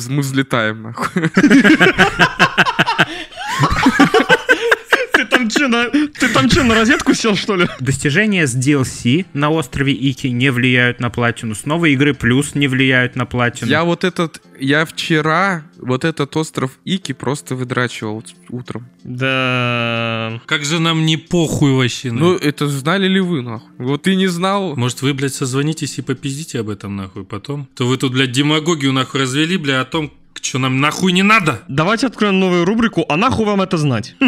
Мы взлетаем, нахуй. Ты там что, на, ты там чё, на розетку сел, что ли? Достижения с DLC на острове Ики не влияют на платину, с новой игры плюс не влияют на платину. Я вот этот, я вчера вот этот остров Ики просто выдрачивал утром. Да. Как же нам не похуй вообще. Ну, Ну, это знали ли вы, нахуй? Вот ты не знал. может, вы, блядь, созвонитесь и попиздите об этом, нахуй, потом? То вы тут, блядь, демагогию, нахуй, развели, бля, о том, что нам нахуй не надо. Давайте откроем новую рубрику, а нахуй вам это знать?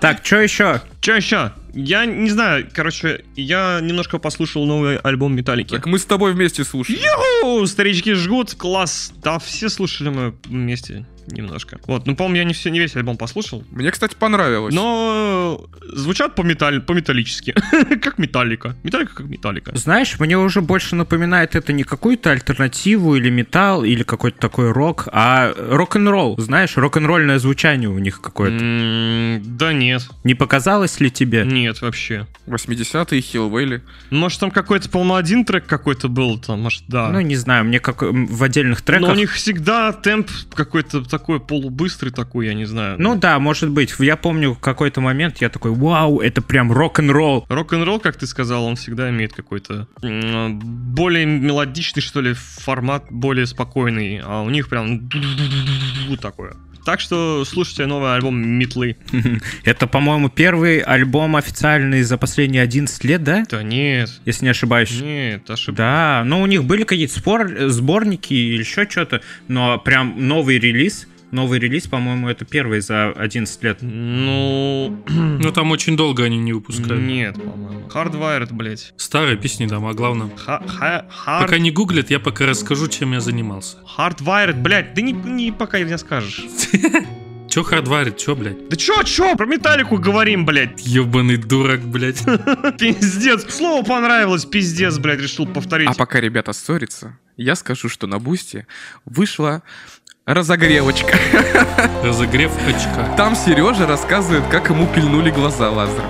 Так, что еще? Че еще? Я не знаю, короче, я немножко послушал новый альбом Металлики. Так мы с тобой вместе слушаем. О, старички жгут, класс. Да, все слушали мы вместе немножко. Вот, ну, по-моему, я не, все, не весь альбом послушал. Мне, кстати, понравилось. Но звучат по металл, по-металлически. как металлика. Металлика как металлика. Знаешь, мне уже больше напоминает это не какую-то альтернативу или металл, или какой-то такой рок, а рок-н-ролл. Знаешь, рок-н-ролльное звучание у них какое-то. М, Да нет, Не показалось ли тебе? нет вообще. 80-е Хиллвейли. Может, там какой-то, по-моему, один трек какой-то был, там, может, да. Ну, не знаю, мне как в отдельных треках... Но у них всегда темп какой-то такой такой полубыстрый такой, я не знаю. Ну да, может быть. Я помню какой-то момент я такой, вау, это прям рок-н-ролл. Рок-н-ролл, как ты сказал, он всегда имеет какой-то более мелодичный, что ли, формат, более спокойный. А у них прям такое. Так что слушайте новый альбом Метлы. Это, по-моему, первый альбом официальный за последние 11 лет, да? Да нет, Если не ошибаюсь. нет, ошибаюсь. Да, ну у них были какие-то спор, сборники или еще что-то, но прям новый релиз, новый релиз, по-моему, это первый за 11 лет. Ну, Ну там очень долго они не выпускали. нет, по-моему. Hardwired, блядь. Старые песни, да, а главное. Ха- ха- Пока hard- не гуглят, я пока расскажу, чем я занимался. Hardwired, блядь, да не, не пока не скажешь. Чё Hardwired, чё, блядь? Да чё, чё, про металлику говорим, блядь. Ёбаный дурак, блядь. Пиздец. Слово понравилось, пиздец, блядь, решил повторить. А пока ребята ссорятся, я скажу, что на Бусти вышла разогревочка. Разогрев очка. Там Сережа рассказывает, как ему пильнули глаза лазером.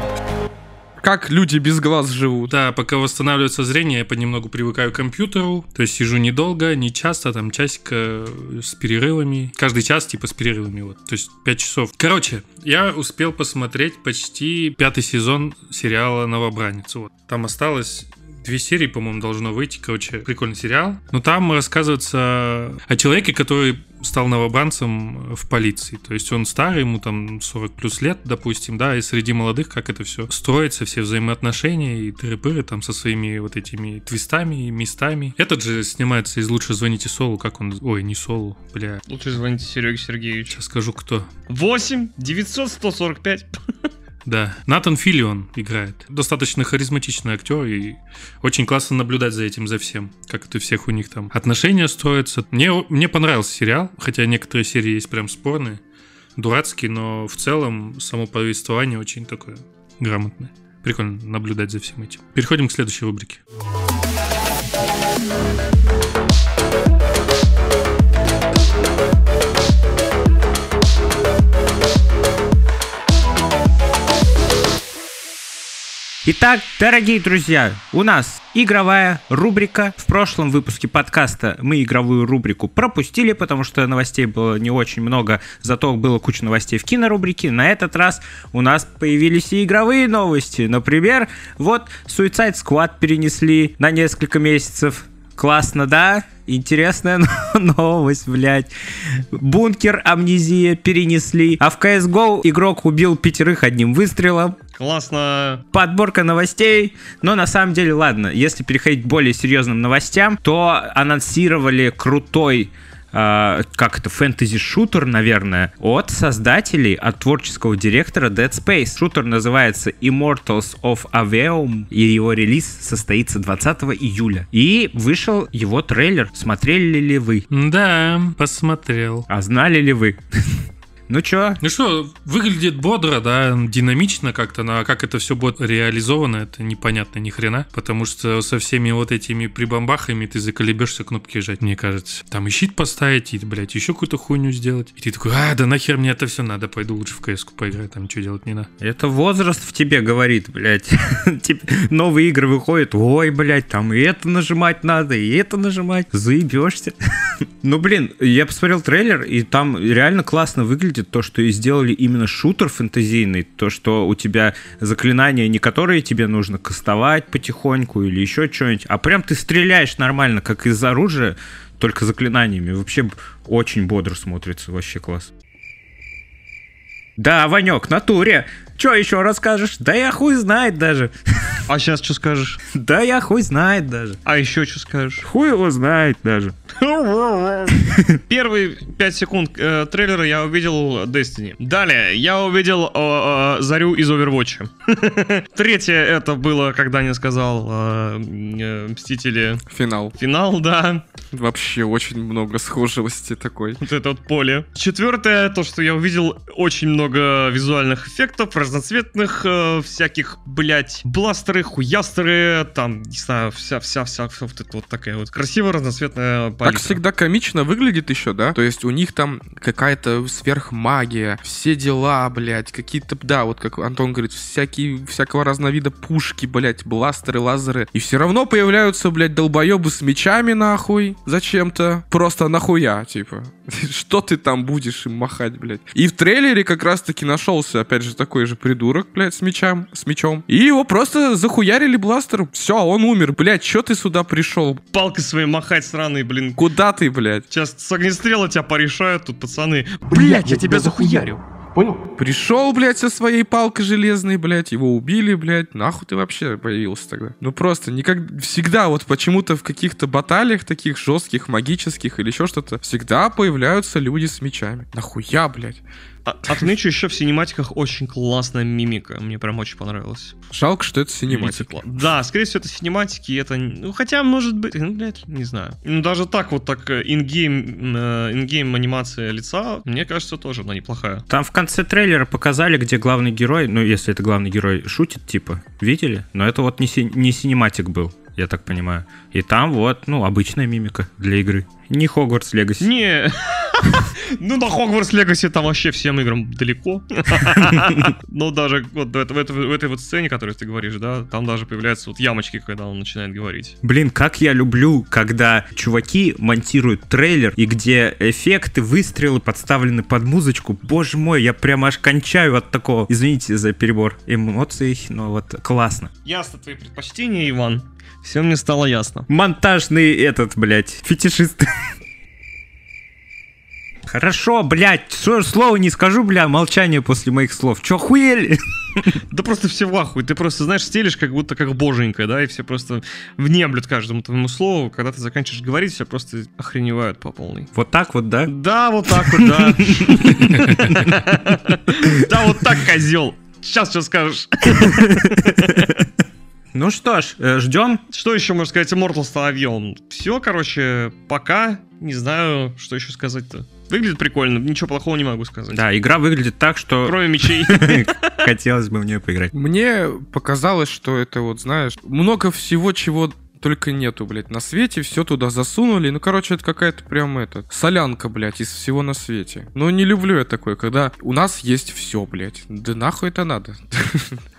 Как люди без глаз живут. Да, пока восстанавливается зрение, я понемногу привыкаю к компьютеру. То есть сижу недолго, не часто, там часика с перерывами. Каждый час типа с перерывами вот. То есть 5 часов. Короче, я успел посмотреть почти пятый сезон сериала «Новобранец». Вот. Там осталось Две серии, по-моему, должно выйти. Короче, прикольный сериал. Но там рассказывается о человеке, который стал новобранцем в полиции. То есть он старый, ему там 40 плюс лет, допустим, да, и среди молодых как это все строится, все взаимоотношения и тыры там со своими вот этими твистами и местами. Этот же снимается из «Лучше звоните Солу», как он... Ой, не Солу, бля. Лучше звоните Сереге Сергеевичу. Сейчас скажу, кто. 8 900 145. Да, Натан Филлион играет. Достаточно харизматичный актер, и очень классно наблюдать за этим, за всем. Как это всех у них там отношения строятся. Мне, мне понравился сериал, хотя некоторые серии есть прям спорные, дурацкие, но в целом само повествование очень такое грамотное. Прикольно наблюдать за всем этим. Переходим к следующей рубрике. Итак, дорогие друзья, у нас игровая рубрика. В прошлом выпуске подкаста мы игровую рубрику пропустили, потому что новостей было не очень много, зато было куча новостей в кинорубрике. На этот раз у нас появились и игровые новости. Например, вот Suicide Squad перенесли на несколько месяцев. Классно, да? Интересная новость, блядь. Бункер Амнезия перенесли. А в CSGO игрок убил пятерых одним выстрелом. Классно. Подборка новостей. Но на самом деле, ладно, если переходить к более серьезным новостям, то анонсировали крутой э, как это, фэнтези-шутер, наверное, от создателей, от творческого директора Dead Space. Шутер называется Immortals of Aveum, и его релиз состоится 20 июля. И вышел его трейлер. Смотрели ли вы? Да, посмотрел. А знали ли вы? Ну чё, Ну что, выглядит бодро, да, динамично как-то, но как это все будет реализовано, это непонятно ни хрена, потому что со всеми вот этими прибамбахами ты заколебешься кнопки жать, мне кажется. Там и щит поставить, и, блядь, еще какую-то хуйню сделать. И ты такой, а, да нахер мне это все надо, пойду лучше в кс поиграть, там что делать не надо. Это возраст в тебе говорит, блядь. Новые игры выходят, ой, блядь, там и это нажимать надо, и это нажимать. Заебешься. Ну, блин, я посмотрел трейлер, и там реально классно выглядит то, что и сделали именно шутер фэнтезийный, то, что у тебя заклинания не которые тебе нужно кастовать потихоньку или еще что-нибудь, а прям ты стреляешь нормально, как из оружия, только заклинаниями. Вообще очень бодро смотрится, вообще класс. Да, Ванек, натуре. Че еще расскажешь? Да я хуй знает даже. А сейчас что скажешь? Да я хуй знает даже. А еще что скажешь? Хуй его знает даже. Первые 5 секунд э, трейлера я увидел Destiny. Далее я увидел э, э, Зарю из Overwatch. Третье это было, когда не сказал э, э, Мстители Финал. финал, да. Вообще очень много схожести такой. Вот это вот поле. Четвертое, то, что я увидел очень много визуальных эффектов, разноцветных, э, всяких, блять, бластеры бластеры, хуястеры, там, не знаю, вся-вся-вся вот это вот такая вот красивая разноцветная палитра. Так всегда комично выглядит еще, да? То есть у них там какая-то сверхмагия, все дела, блядь, какие-то, да, вот как Антон говорит, всякие, всякого разного вида пушки, блядь, бластеры, лазеры. И все равно появляются, блядь, долбоебы с мечами, нахуй, зачем-то. Просто нахуя, типа. Что ты там будешь им махать, блядь? И в трейлере как раз-таки нашелся, опять же, такой же придурок, блядь, с мечом, с мечом. И его просто захуярили бластером. Все, он умер. Блядь, что ты сюда пришел? Палкой своей махать сраный, блин. Куда ты, блядь? Сейчас с огнестрела тебя порешают тут, пацаны. Блядь, я тебя захуярю. Понял? Пришел, блядь, со своей палкой железной, блядь, его убили, блядь. Нахуй ты вообще появился тогда? Ну просто никак... Всегда вот почему-то в каких-то баталиях таких жестких, магических или еще что-то, всегда появляются люди с мечами. Нахуя, блядь? А, отмечу еще в синематиках очень классная мимика. Мне прям очень понравилось. Жалко, что это синематика. Да, скорее всего, это синематики. Это, ну, хотя, может быть, ну, блядь, не знаю. Ну, даже так вот так э, in-game, э, in-game анимация лица, мне кажется, тоже она неплохая. Там в конце трейлера показали, где главный герой, ну, если это главный герой, шутит, типа, видели? Но это вот не, си- не синематик был я так понимаю. И там вот, ну, обычная мимика для игры. Не Хогвартс Легаси. Не. Ну, на Хогвартс Легаси там вообще всем играм далеко. Но даже вот в, этой вот сцене, которую ты говоришь, да, там даже появляются вот ямочки, когда он начинает говорить. Блин, как я люблю, когда чуваки монтируют трейлер, и где эффекты, выстрелы подставлены под музычку. Боже мой, я прямо аж кончаю от такого, извините за перебор эмоций, но вот классно. Ясно твои предпочтения, Иван. Все мне стало ясно. Монтажный этот, блядь, фетишист. Хорошо, блядь, слово не скажу, бля, молчание после моих слов. Чё хуели? Да просто все в ахуе. Ты просто, знаешь, стелишь как будто как боженька, да, и все просто внемлют каждому твоему слову. Когда ты заканчиваешь говорить, все просто охреневают по полной. Вот так вот, да? Да, вот так вот, да. Да, вот так, козел. Сейчас что скажешь? Ну что ж, э, ждем. Что еще можно сказать Immortal Соловьем? Все, короче, пока. Не знаю, что еще сказать-то. Выглядит прикольно, ничего плохого не могу сказать. Да, игра выглядит так, что... Кроме мечей. Хотелось бы в нее поиграть. Мне показалось, что это вот, знаешь, много всего, чего только нету, блядь, на свете, все туда засунули. Ну, короче, это какая-то прям это, солянка, блядь, из всего на свете. Но не люблю я такое, когда у нас есть все, блядь. Да нахуй это надо?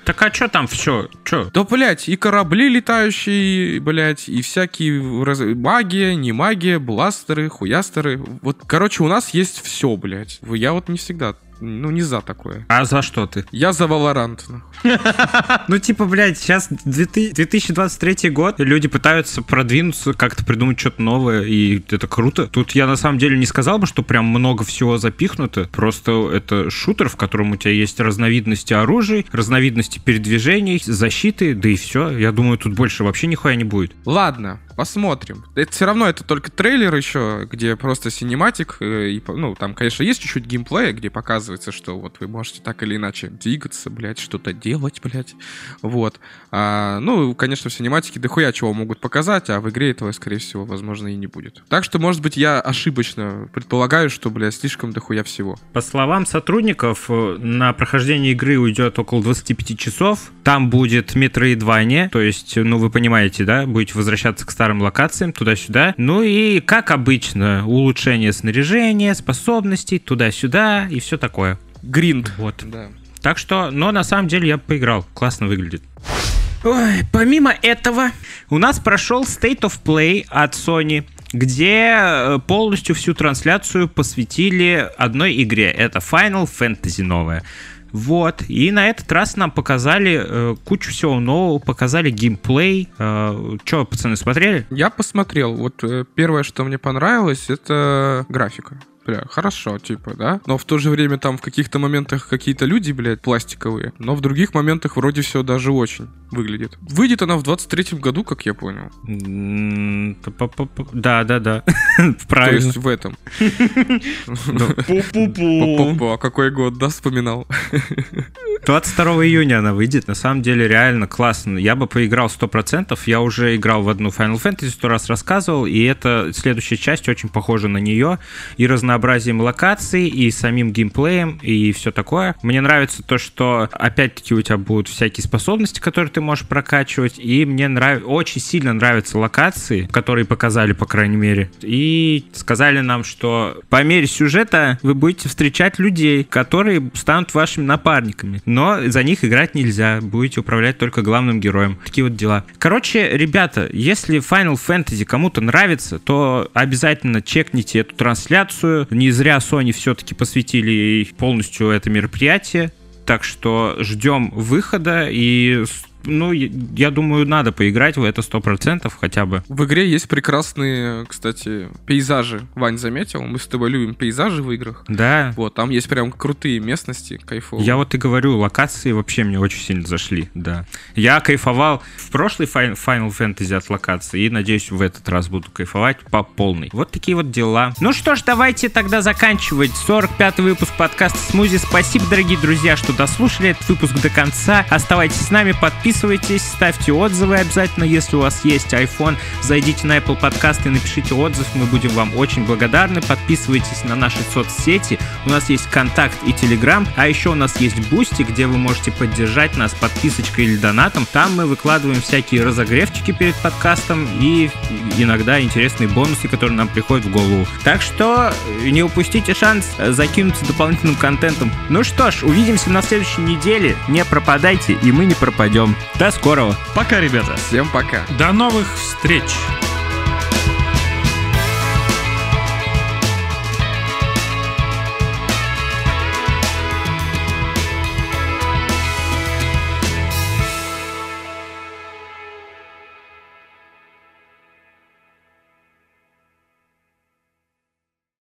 Так а что там все? Что? Да, блядь, и корабли летающие, блядь, и всякие раз... магия, не магия, бластеры, хуястеры. Вот, короче, у нас есть все, блядь. Я вот не всегда ну, не за такое. А за что ты? Я за Valorant. Ну, типа, блядь, сейчас 2023 год, люди пытаются продвинуться, как-то придумать что-то новое, и это круто. Тут я на самом деле не сказал бы, что прям много всего запихнуто. Просто это шутер, в котором у тебя есть разновидности оружия, разновидности передвижений, защиты, да и все. Я думаю, тут больше вообще нихуя не будет. Ладно, Посмотрим. Это все равно это только трейлер еще, где просто синематик. Э, и, ну, там, конечно, есть чуть-чуть геймплея, где показывается, что вот вы можете так или иначе двигаться, блядь, что-то делать, блядь. Вот. А, ну, конечно, в синематике дохуя чего могут показать, а в игре этого, скорее всего, возможно, и не будет. Так что, может быть, я ошибочно предполагаю, что, блядь, слишком дохуя всего. По словам сотрудников, э, на прохождение игры уйдет около 25 часов. Там будет метроидвание, то есть, ну, вы понимаете, да, будете возвращаться к старым локациям, туда-сюда. Ну и, как обычно, улучшение снаряжения, способностей, туда-сюда и все такое. Гринд. Вот. Да. Так что, но на самом деле я поиграл. Классно выглядит. Ой, помимо этого, у нас прошел State of Play от Sony, где э, полностью всю трансляцию посвятили одной игре. Это Final Fantasy новая. Вот. И на этот раз нам показали э, кучу всего нового, показали геймплей. Э, Че, пацаны, смотрели? Я посмотрел. Вот э, первое, что мне понравилось, это графика бля, хорошо, типа, да? Но в то же время там в каких-то моментах какие-то люди, блядь, пластиковые, но в других моментах вроде все даже очень выглядит. Выйдет она в 23-м году, как я понял. Да, да, да. Правильно. То есть в этом. Пу-пу-пу. А какой год, да, вспоминал? 22 июня она выйдет. На самом деле реально классно. Я бы поиграл 100%. Я уже играл в одну Final Fantasy, сто раз рассказывал, и это следующая часть очень похожа на нее. И разнообразием локаций, и самим геймплеем, и все такое. Мне нравится то, что опять-таки у тебя будут всякие способности, которые ты можешь прокачивать, и мне нрав... очень сильно нравятся локации, которые показали, по крайней мере. И сказали нам, что по мере сюжета вы будете встречать людей, которые станут вашими напарниками. Но за них играть нельзя. Будете управлять только главным героем. Такие вот дела. Короче, ребята, если Final Fantasy кому-то нравится, то обязательно чекните эту трансляцию. Не зря Sony все-таки посвятили полностью это мероприятие. Так что ждем выхода и ну, я думаю, надо поиграть в это сто процентов хотя бы. В игре есть прекрасные, кстати, пейзажи. Вань заметил, мы с тобой любим пейзажи в играх. Да. Вот, там есть прям крутые местности, кайфовые. Я вот и говорю, локации вообще мне очень сильно зашли, да. Я кайфовал в прошлый Final Fantasy от локации и, надеюсь, в этот раз буду кайфовать по полной. Вот такие вот дела. Ну что ж, давайте тогда заканчивать 45-й выпуск подкаста Смузи. Спасибо, дорогие друзья, что дослушали этот выпуск до конца. Оставайтесь с нами, подписывайтесь подписывайтесь, ставьте отзывы обязательно, если у вас есть iPhone. Зайдите на Apple Podcast и напишите отзыв, мы будем вам очень благодарны. Подписывайтесь на наши соцсети, у нас есть Контакт и Телеграм, а еще у нас есть Бусти, где вы можете поддержать нас подписочкой или донатом. Там мы выкладываем всякие разогревчики перед подкастом и иногда интересные бонусы, которые нам приходят в голову. Так что не упустите шанс закинуться дополнительным контентом. Ну что ж, увидимся на следующей неделе. Не пропадайте, и мы не пропадем. До скорого. Пока, ребята. Всем пока. До новых встреч.